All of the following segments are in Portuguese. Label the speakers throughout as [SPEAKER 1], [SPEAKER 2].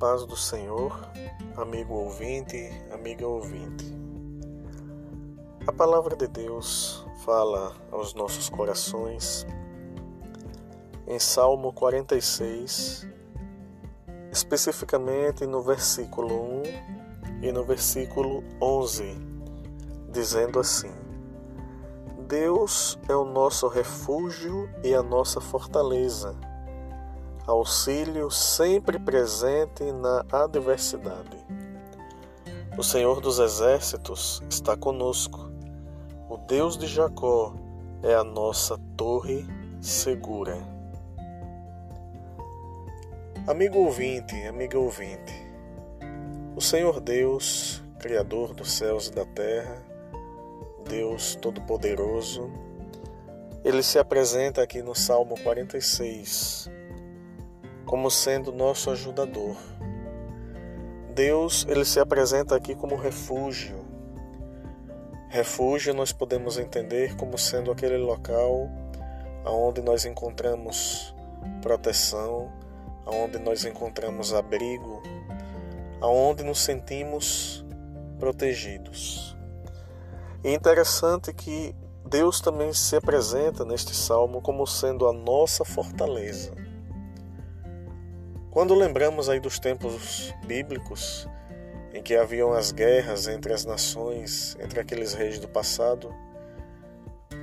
[SPEAKER 1] paz do Senhor, amigo ouvinte, amiga ouvinte. A palavra de Deus fala aos nossos corações em Salmo 46, especificamente no versículo 1 e no versículo 11, dizendo assim: Deus é o nosso refúgio e a nossa fortaleza auxílio sempre presente na adversidade. O Senhor dos Exércitos está conosco. O Deus de Jacó é a nossa torre segura. Amigo ouvinte, amiga ouvinte, o Senhor Deus, Criador dos céus e da terra, Deus Todo-Poderoso, ele se apresenta aqui no Salmo 46, como sendo nosso ajudador. Deus, ele se apresenta aqui como refúgio. Refúgio nós podemos entender como sendo aquele local aonde nós encontramos proteção, aonde nós encontramos abrigo, aonde nos sentimos protegidos. E interessante que Deus também se apresenta neste salmo como sendo a nossa fortaleza. Quando lembramos aí dos tempos bíblicos, em que haviam as guerras entre as nações, entre aqueles reis do passado,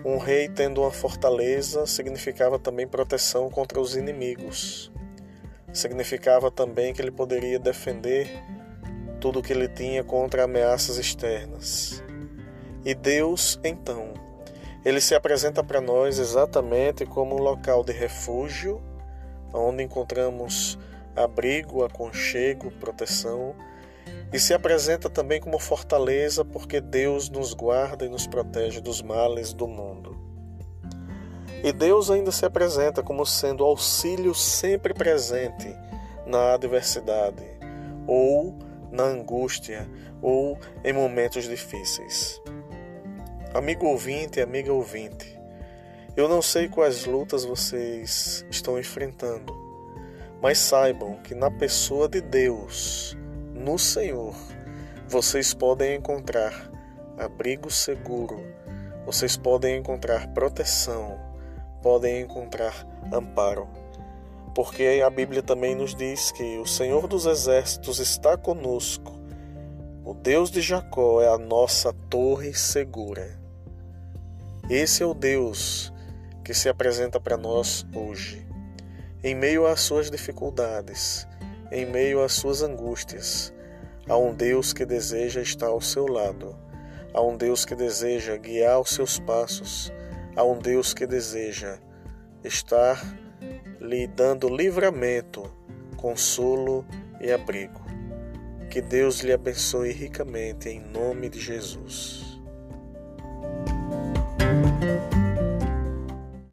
[SPEAKER 1] um rei tendo uma fortaleza significava também proteção contra os inimigos. Significava também que ele poderia defender tudo o que ele tinha contra ameaças externas. E Deus, então, ele se apresenta para nós exatamente como um local de refúgio, onde encontramos abrigo, aconchego, proteção, e se apresenta também como fortaleza porque Deus nos guarda e nos protege dos males do mundo. E Deus ainda se apresenta como sendo auxílio sempre presente na adversidade, ou na angústia, ou em momentos difíceis. Amigo ouvinte, amiga ouvinte, eu não sei quais lutas vocês estão enfrentando, mas saibam que na pessoa de Deus, no Senhor, vocês podem encontrar abrigo seguro, vocês podem encontrar proteção, podem encontrar amparo. Porque a Bíblia também nos diz que o Senhor dos Exércitos está conosco. O Deus de Jacó é a nossa torre segura. Esse é o Deus que se apresenta para nós hoje. Em meio às suas dificuldades, em meio às suas angústias, há um Deus que deseja estar ao seu lado, há um Deus que deseja guiar os seus passos, há um Deus que deseja estar lhe dando livramento, consolo e abrigo. Que Deus lhe abençoe ricamente em nome de Jesus.